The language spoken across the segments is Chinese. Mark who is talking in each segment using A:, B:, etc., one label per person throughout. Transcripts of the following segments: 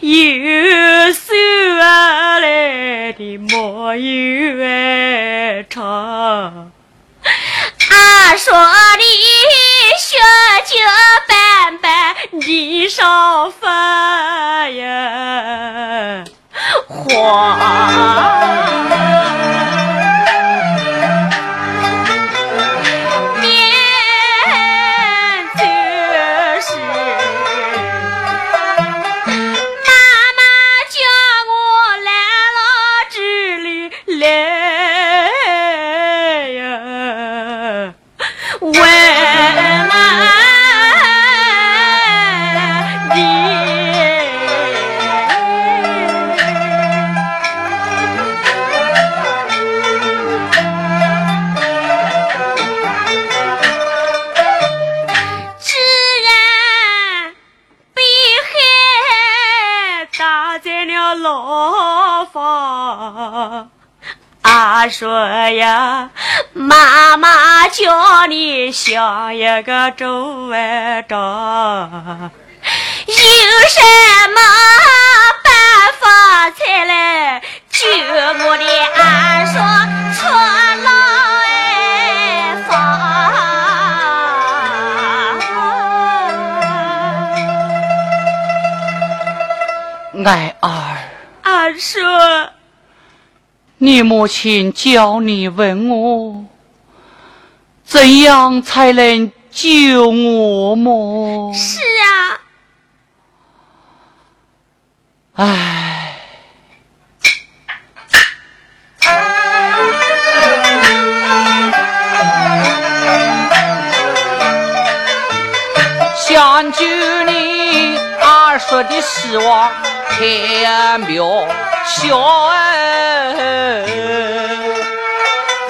A: 有手来的莫有爱长。俺说你学酒板板，你上饭说呀，妈妈叫你想一个周万章，有什么办法才能救我的二叔出牢
B: 房？爱儿，
A: 二叔。
B: 你母亲叫你问我，怎样才能救我么？
A: 是啊，
B: 唉，想救你二叔的希望太渺小哎，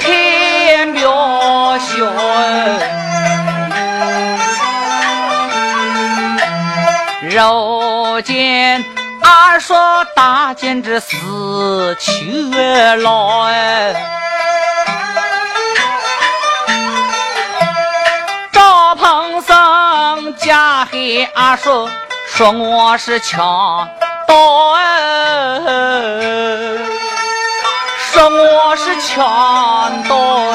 B: 太渺小如今二叔大惊之死去了哎，赵鹏生加黑二叔说我是强。刀儿说我是强盗儿，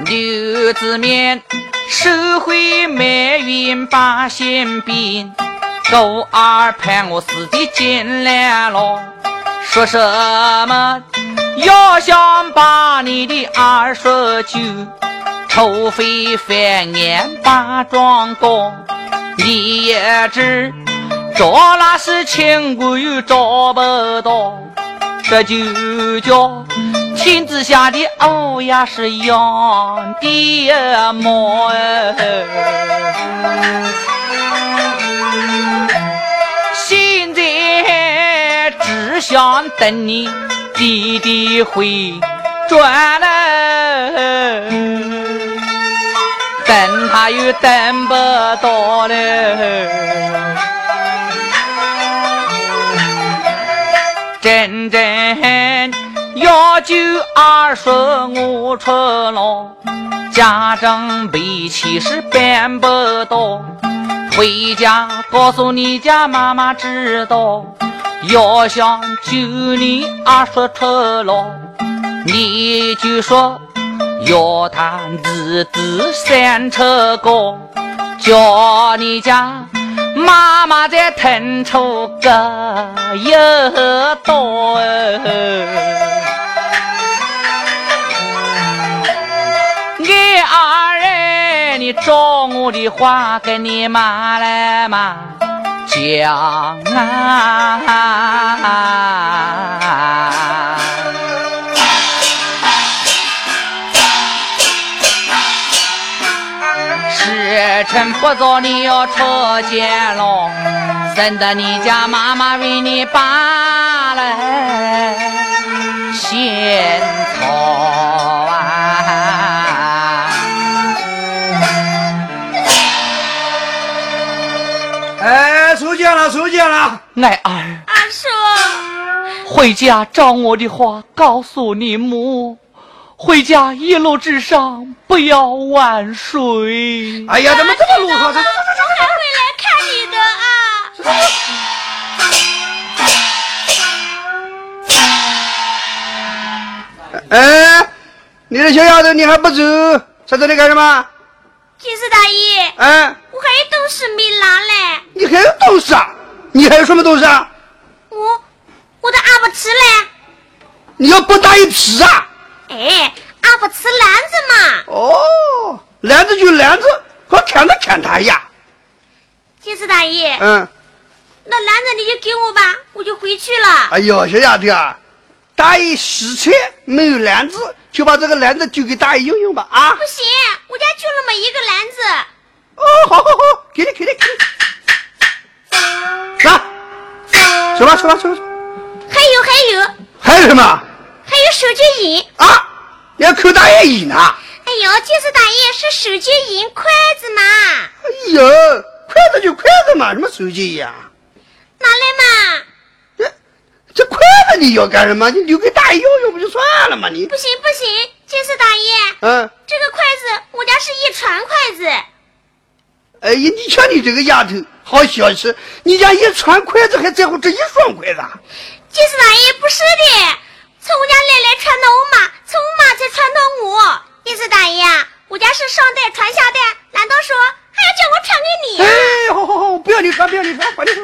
B: 刘子面收回埋怨把心病，狗儿盼我死的进来了，说什么要想把你的儿说救。土匪翻案把状告，你也知找那是亲鬼找不到，这就叫天子下的欧呀是养的猫现在只想等你弟弟回转来。等他又等不到了，真正要救二叔我出牢，家政脾气是办不到，回家告诉你家妈妈知道，要想救你二叔出牢，你就说。要弹子子三车歌，叫你家妈妈再腾出个有多。你二人，你照我的话跟你妈来嘛讲啊！时辰不早，你要出监牢，省得你家妈妈为你把来仙草。
C: 啊！哎，出见了，
B: 爱儿。
D: 阿叔，
B: 回家照我的话告诉你母，回家一路之上不要晚睡。
C: 哎呀，怎么这么啰嗦？
D: 我还会来看你的啊！
C: 哎，你的小丫头，你还不走，在这里干什么？
D: 金丝大爷，
C: 哎，
D: 我还有东西没拿嘞。
C: 你还有东西啊？你还有什么东西啊？
D: 我我的阿不吃嘞。
C: 你要不打一皮啊？
D: 哎，阿不吃篮子嘛。
C: 哦，篮子就篮子，和看都抢他呀。
D: 金四大爷，
C: 嗯，
D: 那篮子你就给我吧，我就回去了。
C: 哎呦，小丫头啊，大爷洗菜没有篮子，就把这个篮子丢给大爷用用吧啊。
D: 不行，我家就那么一个篮子。
C: 哦，好好好，给你给你给你。来，走吧走吧走吧。
D: 还有还有
C: 还有什么？
D: 还有手机银
C: 啊！要扣大爷银呢？
D: 哎呦，金四大爷是手机银筷子嘛？
C: 哎呦，筷子就筷子嘛，什么手机银啊？
D: 拿来嘛！
C: 这这筷子你要干什么？你留给大爷用用不就算了吗？你
D: 不行不行，金丝大爷，
C: 嗯，
D: 这个筷子我家是一串筷子。
C: 哎呀，你瞧你这个丫头，好小气！你家一串筷子还在乎这一双筷子？
D: 金丝大爷不是的，从我家奶奶传到我妈，从我妈才传到我。金四大爷，我家是上代传下代，难道说还要叫我传给你？
C: 哎，好好好，不要你传，不要你传，快点。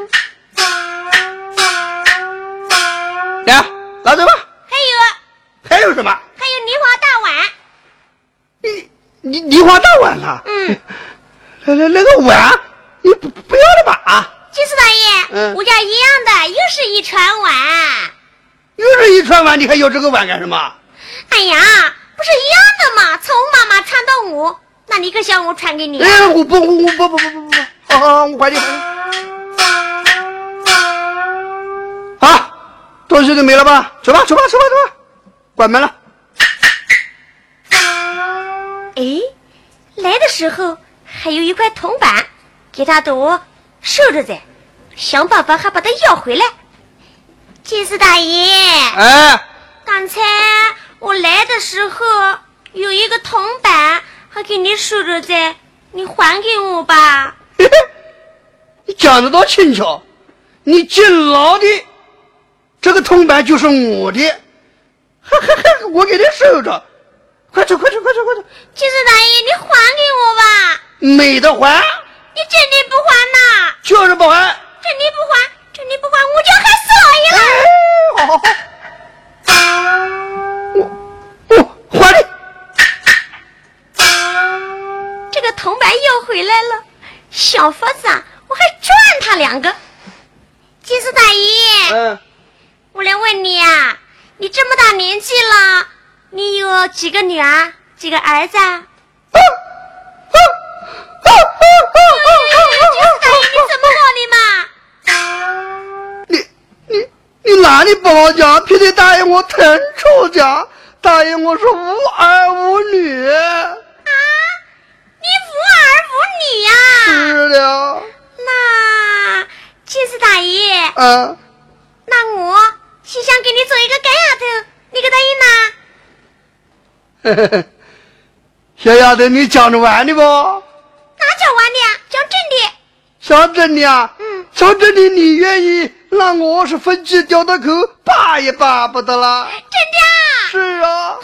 C: 来，拿走吧。
D: 还有，
C: 还有什么？
D: 还有梨花大碗。
C: 你你梨花大碗了？
D: 嗯。
C: 那那那个碗，你不不要了吧？啊，
D: 金四大爷，
C: 嗯，
D: 我家一样的，又是一船碗，
C: 又是一串碗，你还要这个碗干什么？
D: 哎呀，不是一样的吗？从我妈妈传到我，那你可想我传给你？
C: 哎，我不，我不不不不不不，好好，我快点。好，东西都没了吧？走吧，走吧，走吧，走吧，关门了。
D: 哎，来的时候。还有一块铜板，给他都收着在，想办法还把它要回来。金丝大爷，
C: 哎，
D: 刚才我来的时候有一个铜板，还给你收着在，你还给我吧。
C: 你讲的多轻巧，你进牢的这个铜板就是我的，哈哈哈我给你收着，快走快走快走快走！
D: 金丝大爷，你还给我吧。
C: 没得还，
D: 你真的不还呐？
C: 就是不还，
D: 真的不还，真的不管，我就喊四
C: 老爷了。哎，好好好，我我还
D: 你。这个铜板又回来了，小法子啊，我还赚他两个。金丝大姨，
C: 嗯，
D: 我来问你啊，你这么大年纪了，你有几个女儿，几个儿子？啊？
C: 哪里不好讲？偏得答应我腾出家，答应我是无儿无女。啊，
D: 你无儿无女呀？
C: 是的。
D: 那金四大爷，
C: 嗯，
D: 那我是想给你做一个干丫头，你可
C: 答应呐？小丫头，你讲着玩的不？
D: 哪讲玩的？讲真的。
C: 讲真的啊？
D: 嗯。
C: 讲真的，你愿意？那我是分鸡掉的口，巴也巴不得了。
D: 真的？
C: 是啊。
D: 好，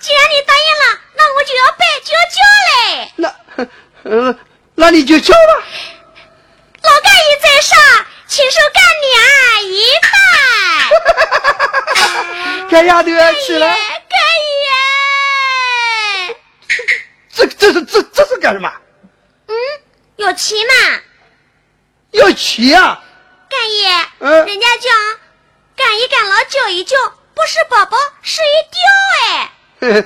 D: 既然你答应了，
A: 那我就要拜就要叫嘞。
C: 那，嗯，那你就叫吧。
A: 老干爷在上，请受干娘一拜。
C: 干丫头起来。
A: 干
C: 爷，这这是这这是干什么？
A: 嗯，有棋嘛？
C: 要棋啊？
A: 干爷，嗯，人家讲干一干老叫一叫，不是宝宝是一
C: 吊哎。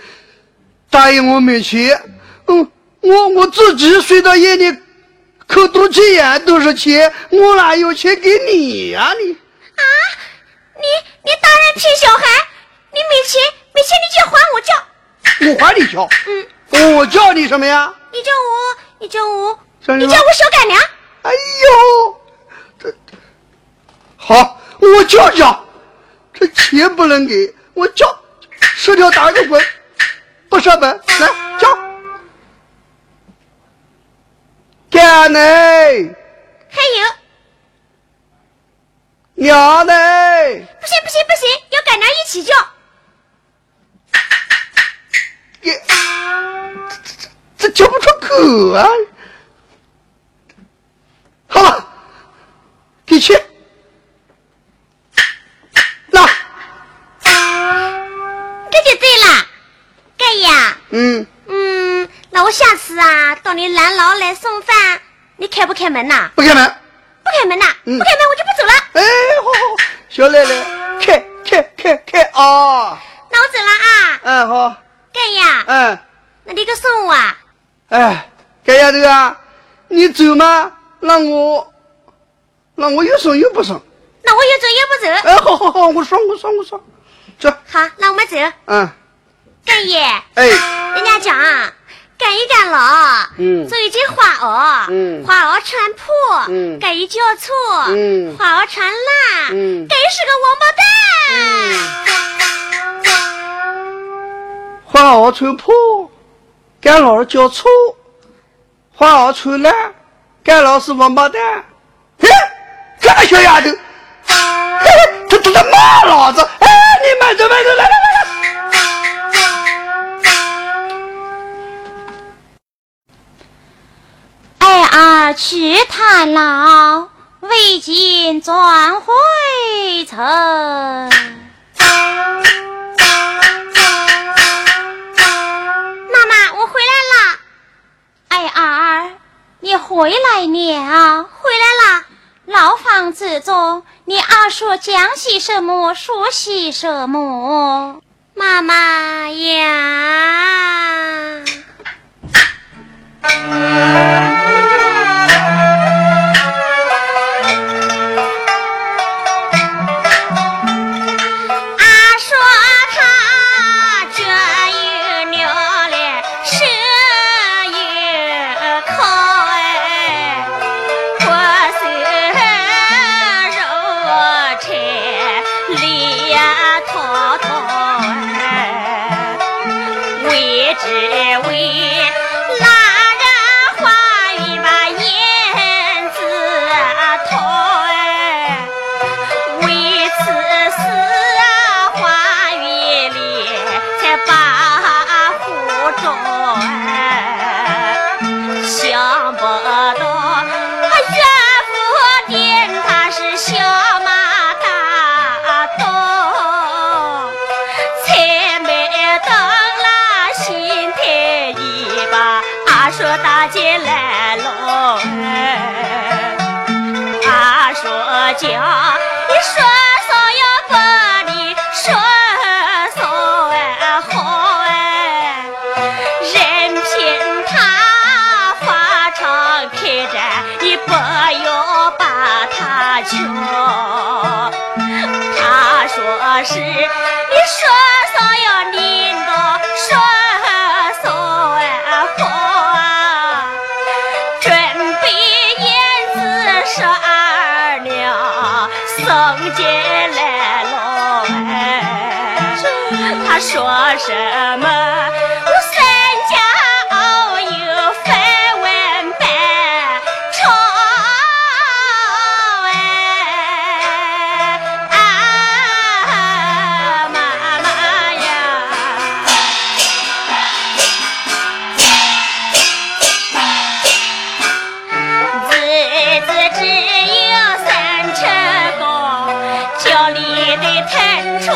C: 答应我没钱，嗯，我我自己睡到夜里，口肚脐眼都是钱，我哪有钱给你呀你？
A: 啊，你你大人骗小孩，你没钱没钱你就还我叫，
C: 我还你叫，嗯，我叫你什么呀？
A: 你叫我，你叫我，你叫我小干娘。
C: 哎呦，这好，我叫叫，这钱不能给我叫，十条打个滚。不上班，来叫，干呢？
A: 还有
C: 娘呢？
A: 不行不行不行，要干娘一起叫。
C: 也，这这这叫不出口啊！好了，给钱。嗯
A: 嗯，那我下次啊到你南牢来送饭，你开不开门呐？
C: 不开门，
A: 不开门呐？不开门我就不走了。
C: 哎，好好，小奶奶，开开开开啊！
A: 那我走了啊。
C: 嗯，好。
A: 干爷。
C: 嗯。
A: 那你个送我啊？
C: 哎，干丫头啊，你走吗？那我，那我又送又不送。
A: 那我又走又不走。
C: 哎，好好好，我送我送我送，走。
A: 好，那我们走。
C: 嗯。
A: 干爷，
C: 哎，
A: 人家讲干一干老，嗯，做一件花袄，嗯，花袄穿破，嗯，干一交错，嗯，花袄穿烂，嗯，干是个王
C: 八蛋。花袄穿破，干老交错，花袄穿烂，干老是王八蛋。嘿，这个小丫头，嘿，他他在骂老子。你慢走慢走，来来来。
A: 儿去探老，未尽转回城。妈妈，我回来了。哎儿，你回来了，回来了。老房子中，你二叔讲些什么，说些什么？妈妈呀。什么？我三家熬油分碗半炒哎，啊妈妈呀！日子只有三尺高，家里的腾出。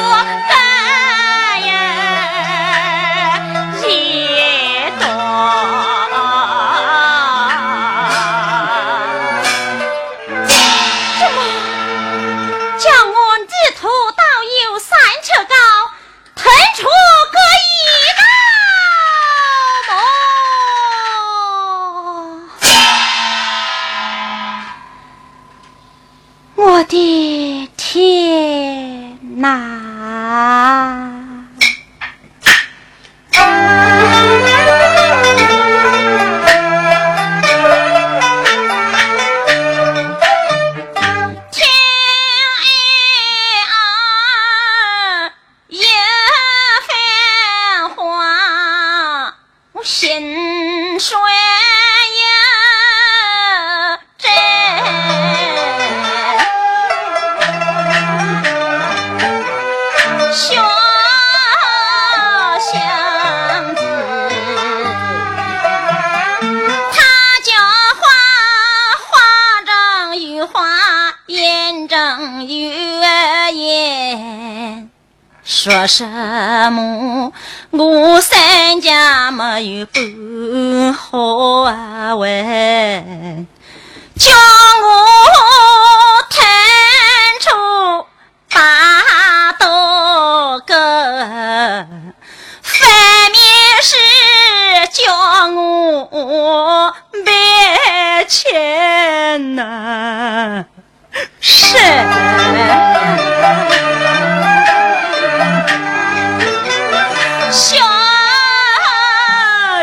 A: 小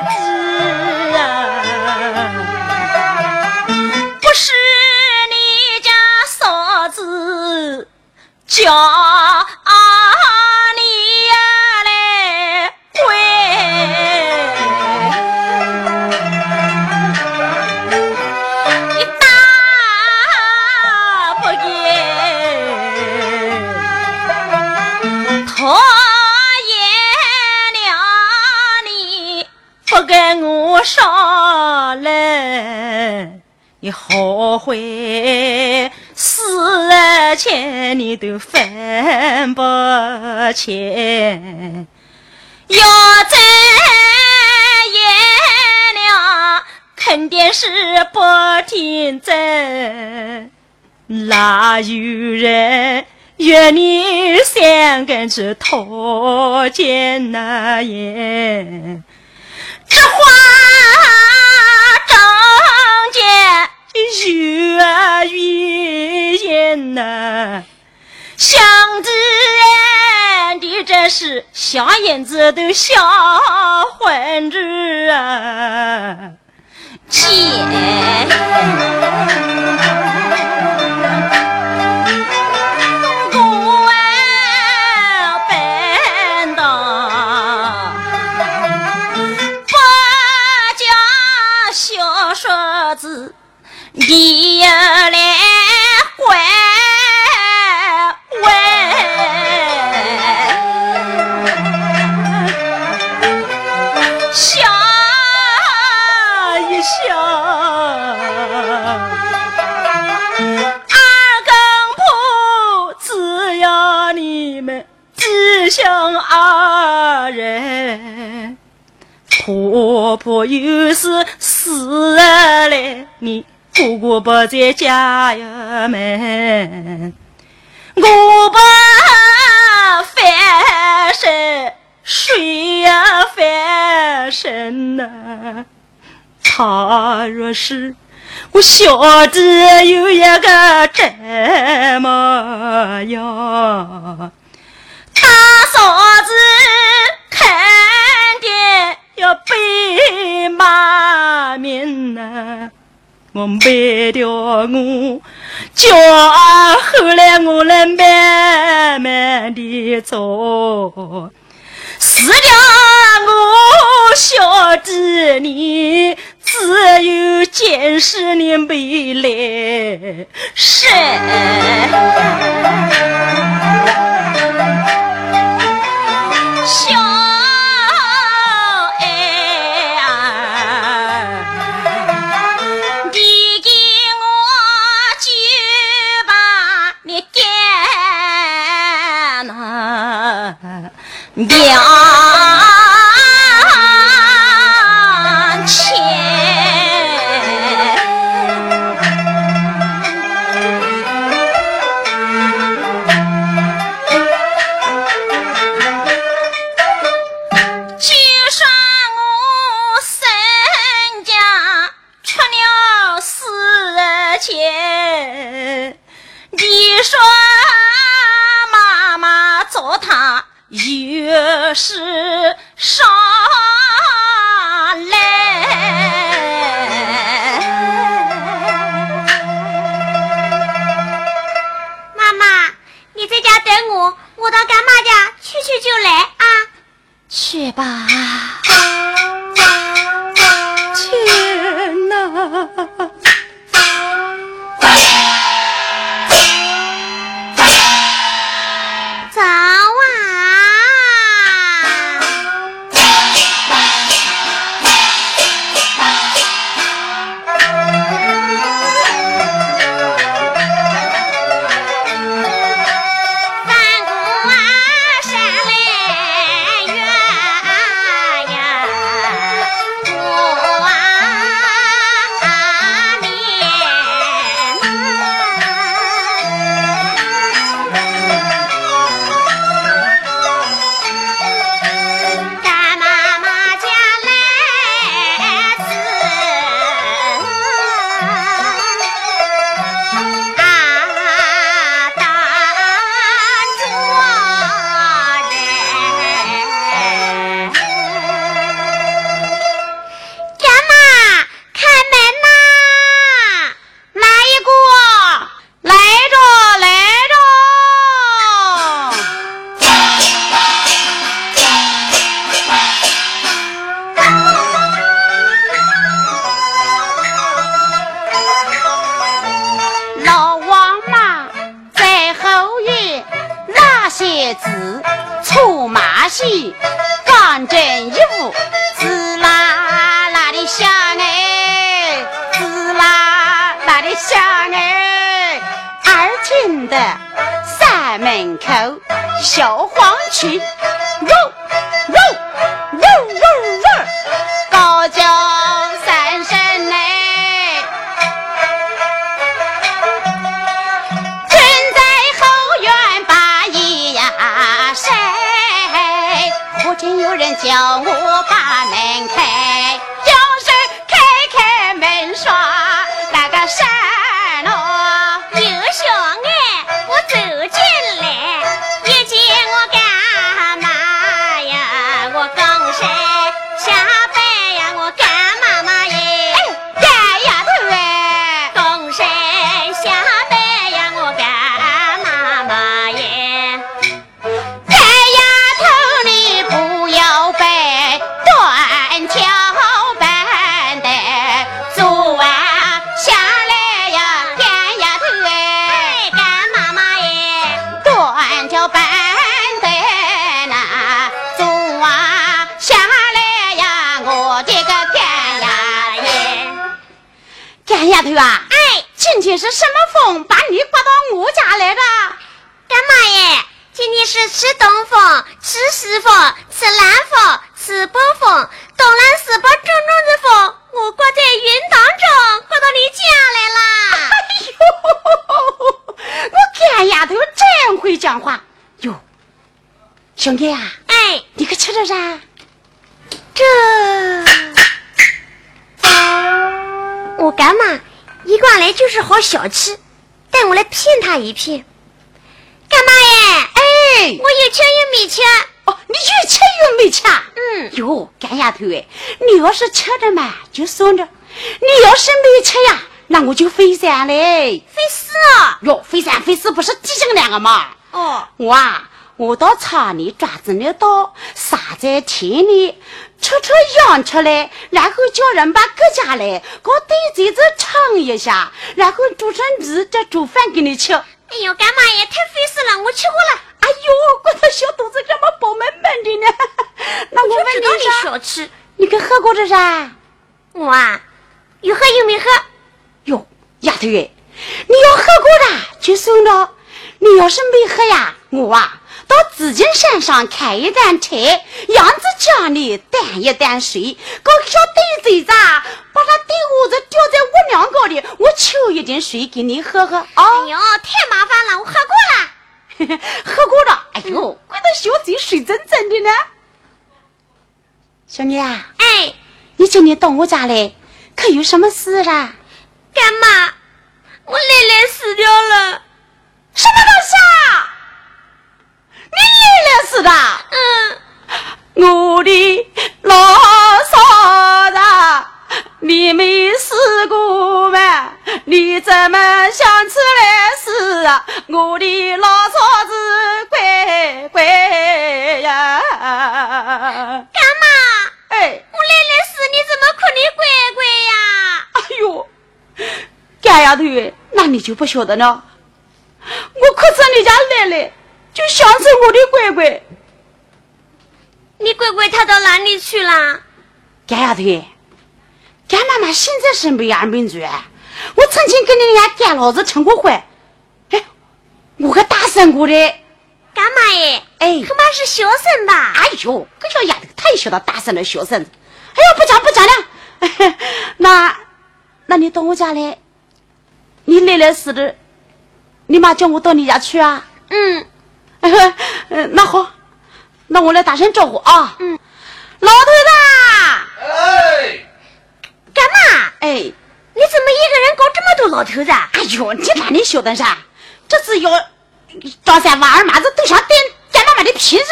A: 弟不，是你家嫂子叫。上来你后悔死前你都分不清，要再演了，肯定是不听真。哪有人约你三更去讨见那言？这话张姐。有啊语言呐，想子俺的这是小燕子都笑昏日啊，姐。你来怪问，笑一笑，二更铺只要你们只想二人，婆婆有事死了你。姑姑不在家呀门，我不翻身，谁呀翻身呐？他若是我晓得有一个这么样，大嫂子肯定要被骂名呐。我背掉我，叫后来我来慢慢的走，死了我小弟你只有见识你没来生。
E: 小今天是什么风把你刮到我家来的？
D: 干嘛耶？今天是吃东风、吃西风、吃南风、吃北风，东南西北正中的风，我刮在云当中，刮到你家来了。
E: 哎呦，我干丫头真会讲话哟！兄弟啊，
D: 哎，
E: 你可吃着啥？
D: 这，我干嘛？一过来就是好小气，带我来骗他一骗，干嘛耶？
E: 哎，
D: 我有钱又没钱
E: 哦，你有钱又没钱？
D: 嗯，
E: 哟，干丫头哎，你要是吃的嘛就算着，你要是没吃呀，那我就飞山嘞，
D: 飞死啊！
E: 哟，飞山飞死不是弟兄两个嘛？
D: 哦，
E: 我啊，我到厂里抓子那刀，撒在田里。吃吃养出来，然后叫人把各家来搞对嘴子尝一下，然后煮成米再煮饭给你吃。
D: 哎呦，干嘛呀？太费事了，我吃过了。
E: 哎呦，我的小肚子怎么饱满满的呢？那我问你
D: 啥？小吃，
E: 你可喝过这啥？
D: 我啊，有喝有没喝？
E: 哟，丫头哎，你要喝过的就送了，你要是没喝呀，我啊到紫金山上开一担柴，样子家里担一担水，搞个小袋子子，把它底屋子吊在屋梁高里，我求一点水给你喝喝啊！
D: 哎呦，太麻烦了，我喝过
E: 了，喝过了。哎呦，怪得小嘴水真真的呢。小妮啊，
D: 哎，
E: 你今天到我家来，可有什么事啊？
D: 干妈，
E: 就不晓得了。我可是你家奶奶，就想着我的乖乖。
D: 你乖乖他到哪里去了？
E: 干丫头，干妈妈现在是没安民族。我曾经跟你家干老子成过婚，哎，我还大生过的。
D: 干妈耶，
E: 哎，
D: 恐怕是小生吧？
E: 哎呦，这小丫头太晓得大生了小生。哎呦，不讲不讲了。那，那你到我家来，你奶奶死的。你妈叫我到你家去啊？
D: 嗯，
E: 嗯，那好，那我来打声招呼啊。
D: 嗯，
E: 老头
F: 子。哎，
D: 干嘛？
E: 哎，
D: 你怎么一个人搞这么多老头子？
E: 哎呦，你哪里晓得啥？这是要张三娃二麻子都想逮干妈妈的皮子。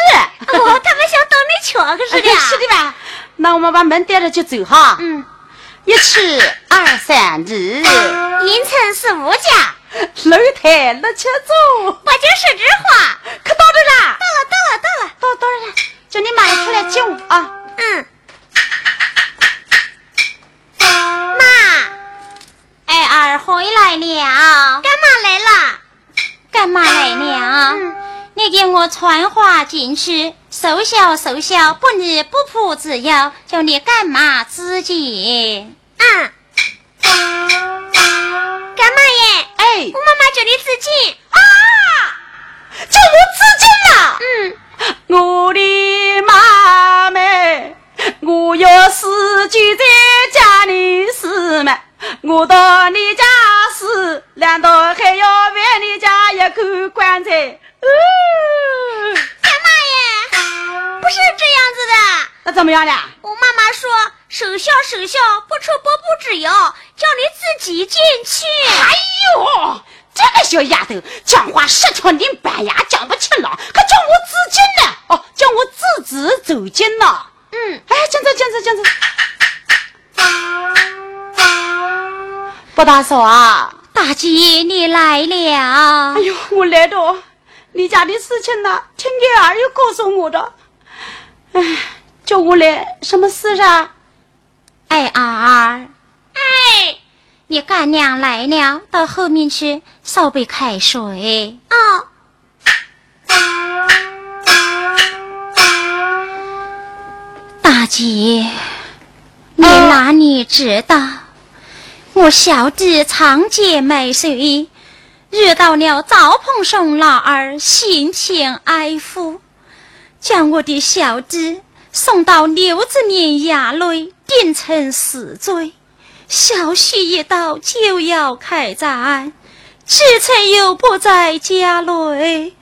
D: 哦，他们想到你瞧可 是的。
E: 是的吧？那我们把门带着就走哈。
D: 嗯，
E: 一尺二三指，
D: 一层四五家。
E: 楼台六七走，
D: 我就是这话，
E: 可到这
D: 了？到了，到了，到了，
E: 到到了，叫你妈出来接我啊！
D: 嗯。妈，
A: 哎儿回来了，
D: 干嘛来了？
A: 干嘛来了？
D: 嗯，
A: 你给我传话进去，收小收小，不离不仆之要，叫你干嘛自己？
D: 嗯。干嘛耶？
E: 哎，
D: 我妈妈叫你自尽
E: 啊！叫我自尽
D: 了。嗯，
E: 我的妈妈，我要死就在家里死嘛！我到你家死，难道还要为你家一口棺材？
D: 干嘛耶？不是这样子的。
E: 那怎么样的？
D: 我妈妈说。守孝守孝，不出伯不之邀，叫你自己进去。
E: 哎呦，这个小丫头讲话十条拧板牙，讲不清了，可叫我自尽呢？哦，叫我自己走进了。
D: 嗯，
E: 哎，进子进子进子。包大嫂啊，
A: 大姐你来了。
E: 哎呦，我来到你家的事情呢，听你儿又告诉我的。哎，叫我来什么事啊？
A: 哎儿，
D: 哎，
A: 你干娘来了，到后面去烧杯开水。
D: 哦，
A: 大姐，你哪里知道，我小弟长姐没水，遇到了赵鹏松老儿心情哀抚，将我的小弟送到刘子年衙内。定成死罪，小婿一到就要开战，志臣又不在家内，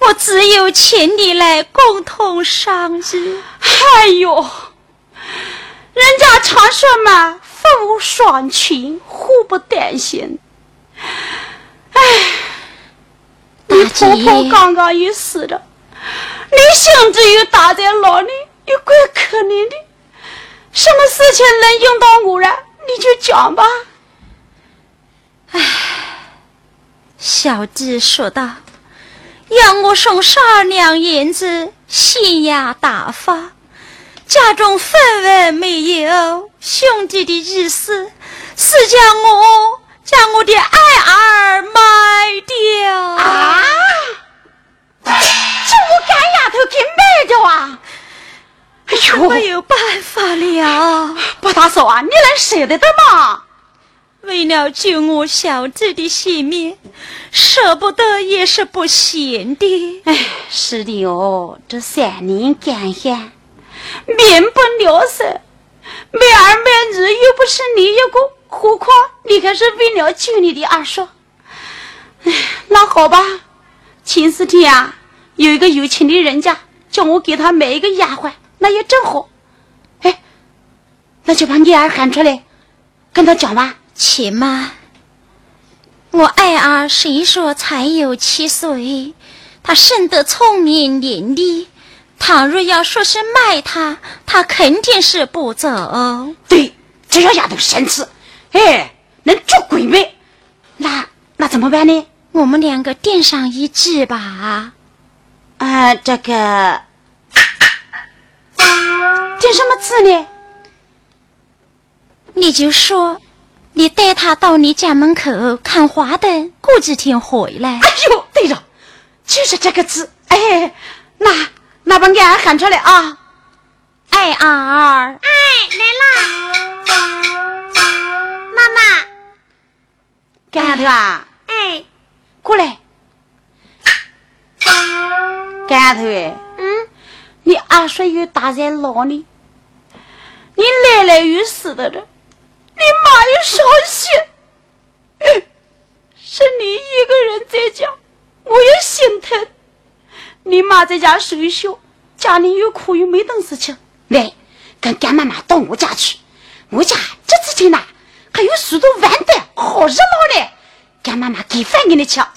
A: 我只有请你来共同商议。
E: 哎呦，人家常说嘛，父无双亲，祸不单行。哎，你婆婆刚刚也死了，你兄弟又打在牢里，又怪可怜的。什么事情能用到我了？你就讲吧。
A: 唉，小弟说道：“要我送十二两银子，限押大发，家中分文没有。兄弟的意思是叫我将我的爱儿卖掉
E: 啊！这我干丫头给卖掉啊！”哎呦，
A: 没有办法了，
E: 不大嫂啊，你能舍得的吗？
A: 为为了救我小弟的性命，舍不得也是不行的。
E: 哎，是的哦，这三年干旱，民不聊生，没儿没女，又不是你一个，何况你还是为了救你的二叔。哎，那好吧，前四天啊，有一个有钱的人家叫我给他买一个丫鬟，那也正好。哎，那就把你儿喊出来，跟他讲吧。
A: 且慢，我爱儿虽说才有七岁，他生得聪明伶俐。倘若要说是卖他，他肯定是不走。
E: 对，这要丫头生气，哎，能做鬼没？那那怎么办呢？
A: 我们两个垫上一计吧。
E: 啊，这个垫什么字呢？
A: 你就说。你带他到你家门口看花灯，过几天回来。
E: 哎呦，对了，就是这个字。哎，那那把俺喊出来啊！
A: 哎儿，
D: 哎，来了，妈妈，
E: 干丫头啊，
D: 哎，
E: 过来，干丫头哎，
D: 嗯，
E: 你二叔又打在牢里，你奶奶又死的了。你妈又伤心，是你一个人在家，我也心疼。你妈在家守孝，家里又苦又没东西吃，来跟干妈妈到我家去。我家这几天呐，还有许多玩的，好热闹嘞。干妈妈给饭给你吃啊。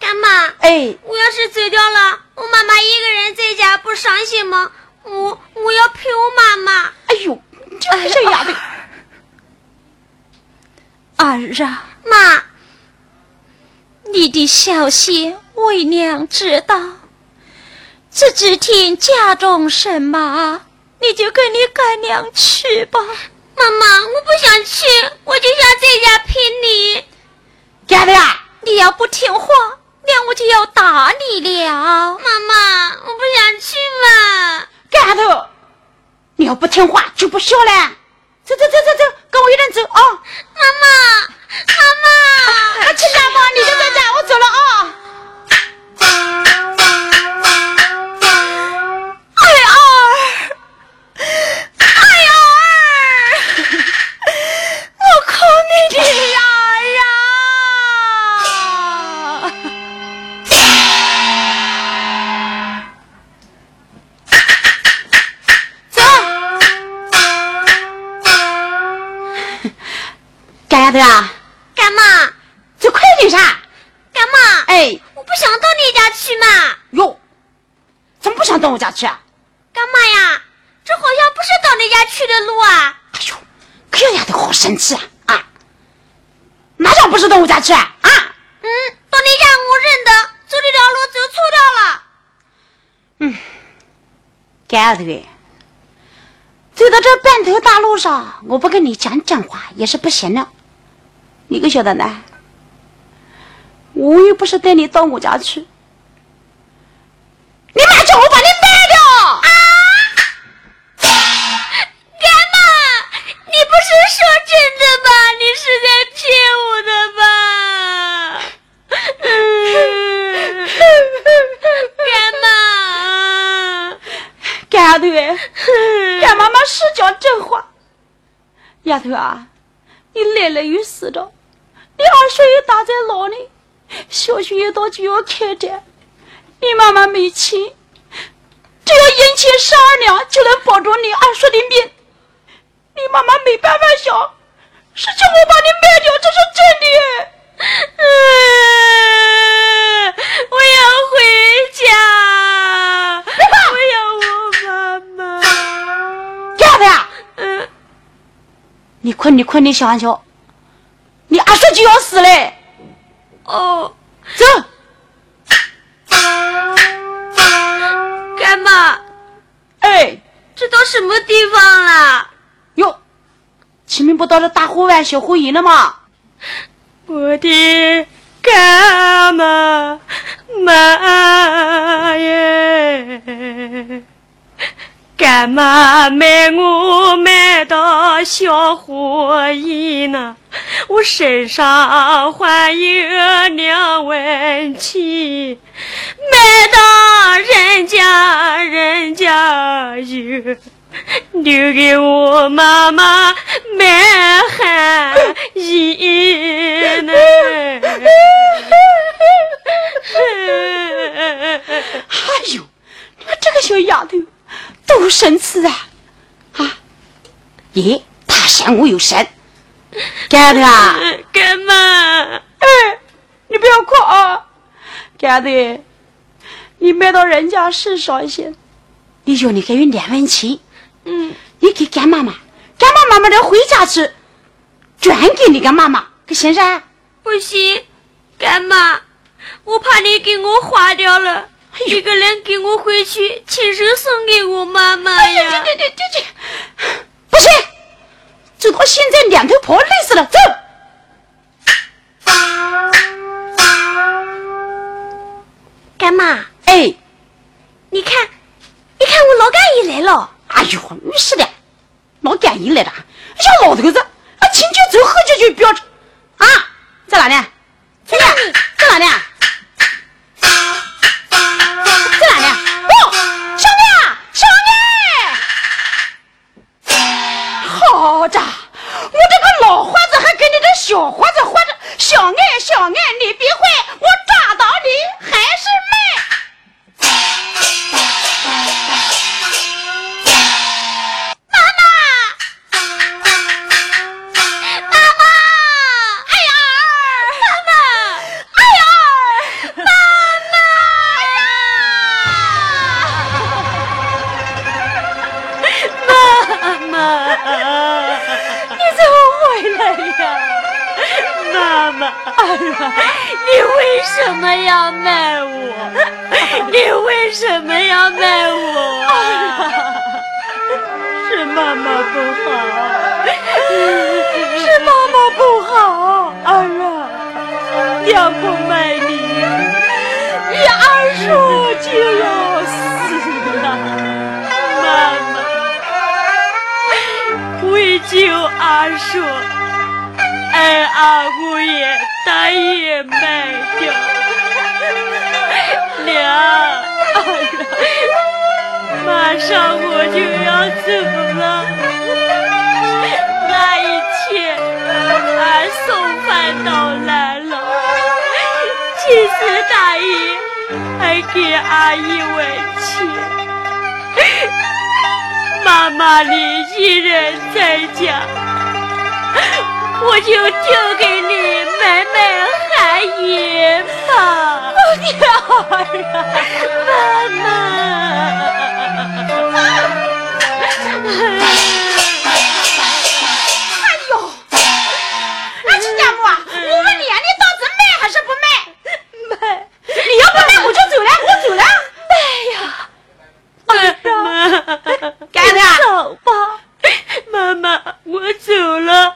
D: 干妈，
E: 哎，
D: 我要是走掉了，我妈妈一个人在家不伤心吗？我我要陪我妈妈。
E: 哎呦，这这丫头。
A: 儿啊，
D: 妈，
A: 你的消息为娘知道。这几天家中什么，你就跟你干娘去吧。
D: 妈妈，我不想去，我就想在家陪你。
E: 干的呀！
A: 你要不听话，娘我就要打你了。
D: 妈妈，我不想去嘛。
E: 干头，你要不听话就不笑了。走走走走走，跟我一人走啊！
D: 妈妈，妈妈，
E: 也是不行了。你可晓得呢？我又不是带你到我家去，你妈叫我把你卖掉啊！
D: 干妈？你不是说真的吧？你是在骗我的吧？干妈？
E: 干丫头，干妈妈是讲真话。丫头啊，你奶奶又死了。你二叔又打在牢里，小学一到就要开展，你妈妈没钱，只要银钱十二两就能保住你二叔的命。你妈妈没办法想，是叫我把你卖掉，这是真的。
D: 嗯，我要回家，我要我妈妈。
E: 干啥？
D: 嗯，
E: 你困，你困，你想想。你二叔就要死嘞！
D: 哦，
E: 走。
D: 干嘛？
E: 哎，
D: 这到什么地方了？
E: 哟，前面不到了大河湾小河沿了吗？
D: 我的干妈妈耶！干妈卖我卖到小河沿呢，
A: 我身上还有两文钱，买到人家人家有。留给我妈妈买寒衣呢。
E: 哎呦，你这个小丫头多神气啊！啊，咦，大山我有山，干的啊？
A: 干妈？
E: 哎，你不要哭啊，干的，你卖到人家身上一些，你说你还有两文钱。
A: 嗯，
E: 你给干妈妈，干妈妈妈的回家去，转给你干妈妈，可行噻？
A: 不行，干妈，我怕你给我花掉了，一个人给我回去亲手送给我妈妈呀！
E: 对对对对对，不行，走到现在两头跑累死了，走。
D: 干妈，
E: 哎，
D: 你看，你看我老干爷来了。
E: 哎呦，没事的，老干爷来了，像老头子，啊，请酒走，喝酒就不要啊，在哪呢？在哪？在哪呢？小伙子花着，小爱，小爱，你别坏，我
A: 要卖我？你为什么要卖我？是妈妈不好，是妈妈不好，儿啊，娘不卖你，你二叔就要死了。妈妈，为救二叔，二姑也。大爷卖掉，娘，马上我就要走了。那一天，俺送饭到来了，其实大爷还给俺一文钱。妈妈你一人在家。我就丢给你买买来爷
E: 们儿
A: 啊妈妈哎呦亲家
E: 母我问你啊你到底卖还是不卖
A: 卖
E: 你要不卖我就走了我走了
A: 哎呀哎呀走吧妈妈我走了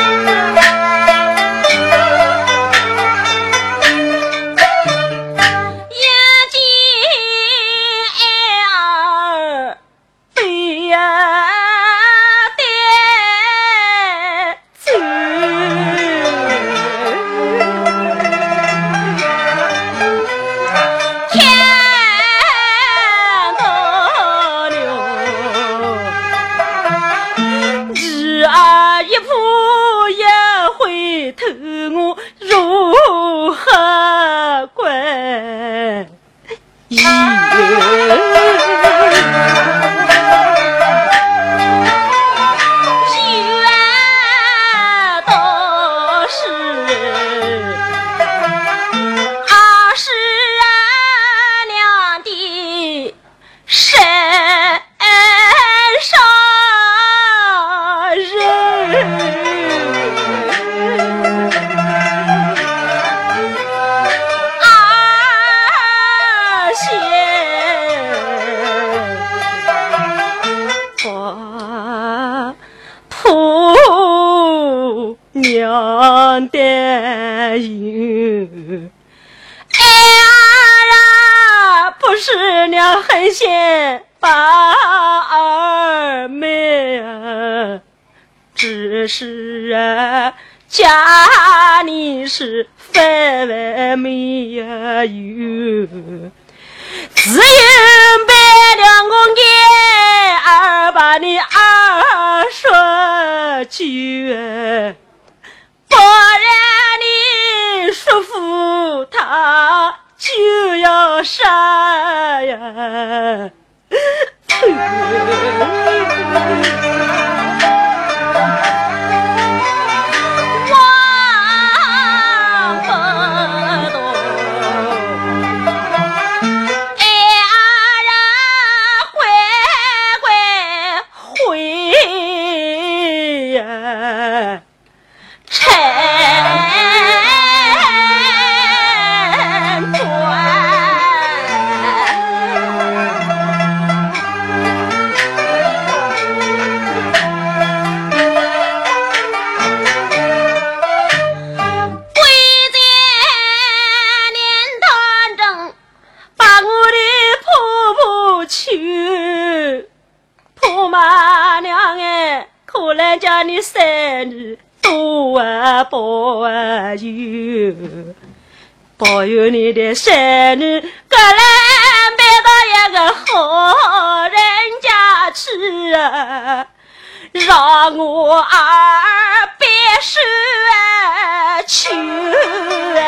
A: 狠心把二妹啊，只是啊，家里是分外没有，只有白两个眼儿把你二说句。不然你叔父他就要杀呀！保佑你的生日，个人买到一个好人家去啊，让我儿别受穷啊。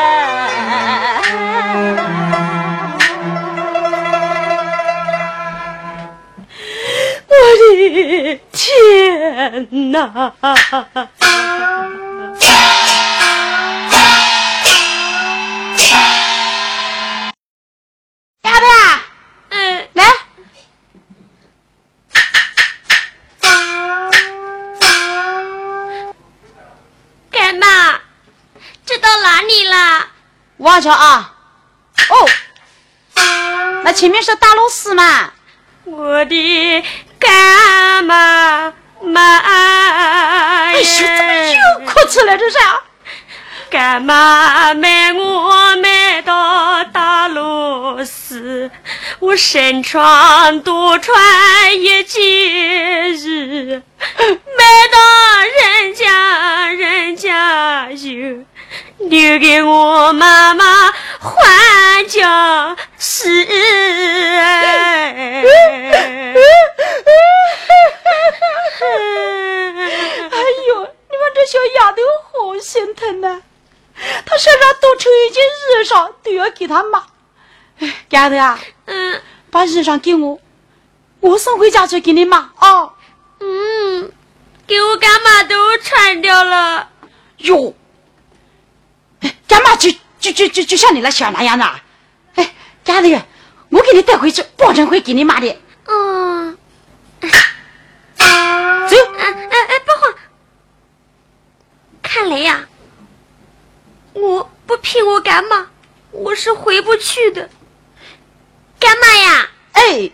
A: 我的天哪！
E: 王桥啊，哦，那前面是大路寺嘛？
A: 我的干妈妈
E: 哎呦，怎么又哭出来这是？
A: 干妈买我买到大螺丝，我身穿多穿一件衣，买到人家人家有。留给我妈妈还家事。哎
E: 呦，你们这小丫头好心疼呐！她身上多穿一件衣裳都要给她妈。哎，丫头啊，
D: 嗯
E: 把衣裳给我，我送回家去给你妈啊。
D: 嗯，给我干妈都穿掉了。
E: 哟。干嘛就就就就就像你那小那样子？哎，丫头，我给你带回去，保证会给你妈的。
D: 嗯。
E: 走。
D: 哎哎哎，不慌。看来呀，我不骗我干妈，我是回不去的。干妈呀，
E: 哎，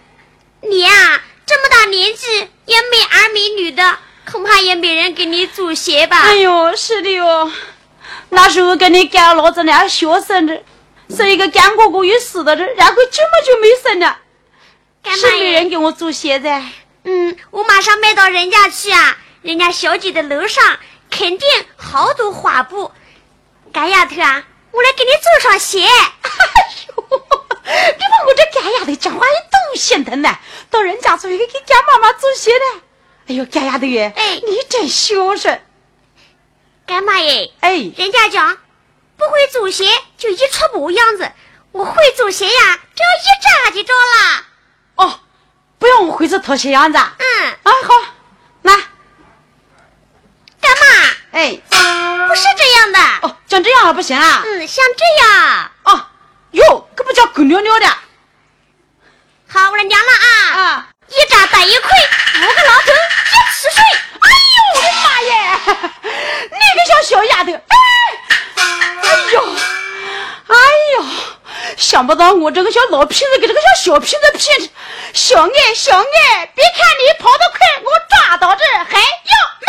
D: 你呀这么大年纪也没儿没女的，恐怕也没人给你祖鞋吧？
E: 哎呦，是的哟。那时候跟你干老子俩小生日，是一个干哥哥又死的人，然后这么就没生了，是没人给我做鞋子。
D: 嗯，我马上卖到人家去啊，人家小姐的楼上肯定好多花布。干丫头啊，我来给你做双鞋。
E: 哎呦，你把我这干丫头讲话也多心疼呢，到人家去给给干妈妈做鞋呢。哎呦，干丫头耶，
D: 哎，
E: 你真孝顺。
D: 干妈耶！
E: 哎，
D: 人家讲不会做鞋就一撮布样子，我会做鞋呀，只要一扎就着了。
E: 哦，不用我会做拖鞋样子。
D: 嗯，
E: 啊好，来，
D: 干妈。
E: 哎，
D: 不是这样的。
E: 哦，像这样还不行啊？
D: 嗯，像这样。
E: 哦，哟，可不叫狗尿尿的。
D: 好，我来量了啊。
E: 啊，
D: 一扎带一块，五个老头一起睡。
E: 想不到我这个小老骗子给这个小小骗子骗。小爱，小爱，别看你跑得快，我抓到这还要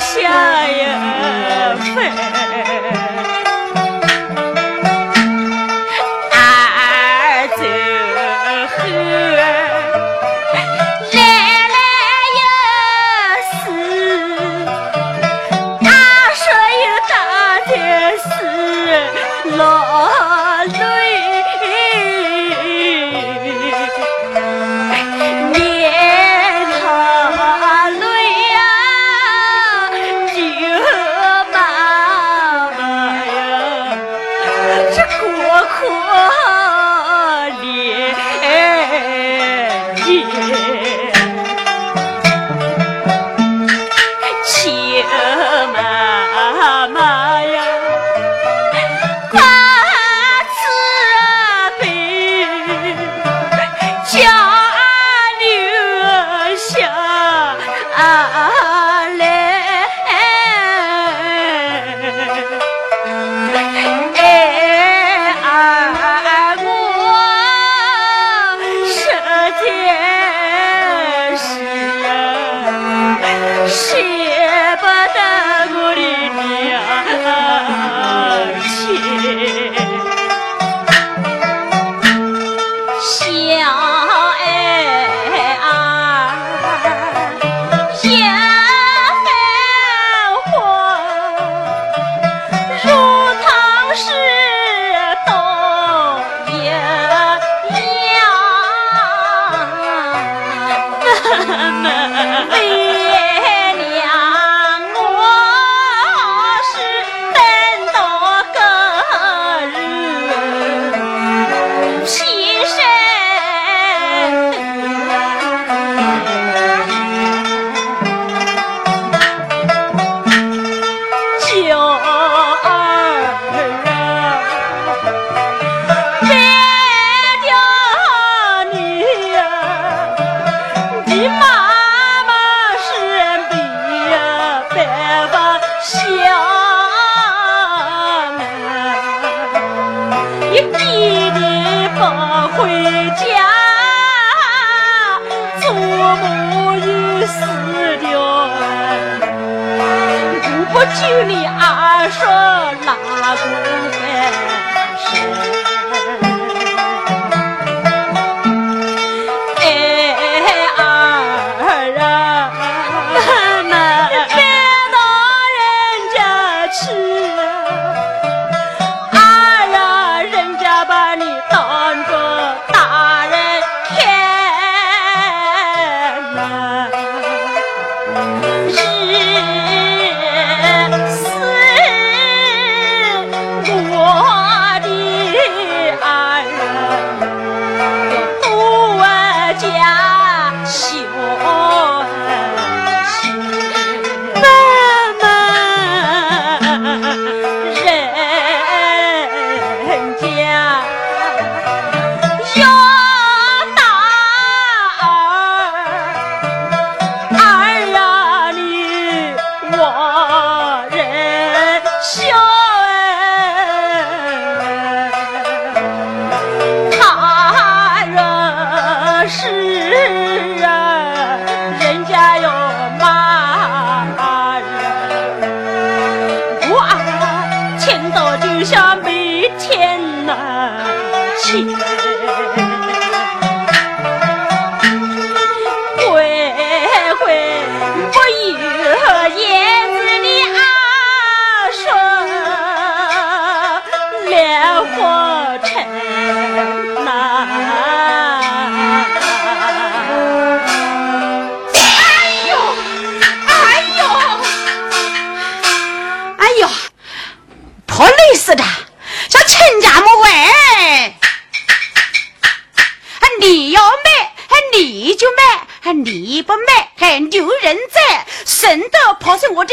A: 下呀，妹。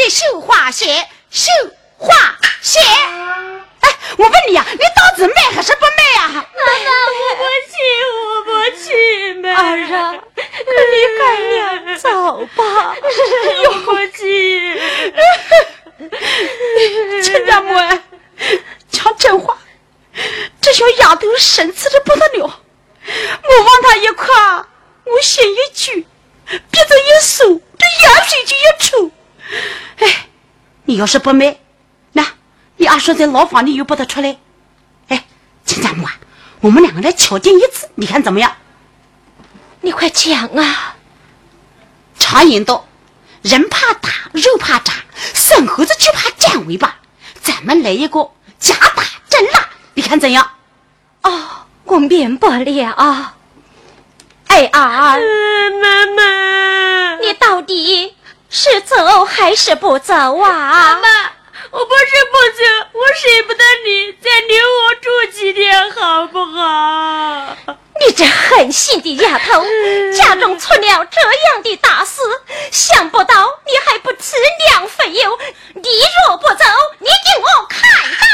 A: 绣花鞋，绣花鞋。哎，我问你呀，你到底卖还是不卖呀？
G: 妈妈，我不去，我不去卖。
A: 儿啊，你赶紧走吧，
G: 我不去。
E: 亲家母，讲真话，这小丫头神气的不得了。我望她一夸，我心一揪，鼻子一缩，这眼水就一抽。哎，你要是不卖，那你二叔在牢房里又不得出来。哎，亲家母啊，我们两个来敲定一次，你看怎么样？
A: 你快讲啊！
E: 常言道，人怕打，肉怕扎，生猴子就怕占尾巴。咱们来一个假打真拉，你看怎样？
A: 哦，我明白了。哎啊
G: 妈妈。
A: 你到底是走还是不走啊？
G: 妈妈我不是不走我舍不得你再留我住几天好不好？
A: 你这狠心的丫头家中出了这样的大事想不到你还不
G: 吃两肥油你若不走你给我开刀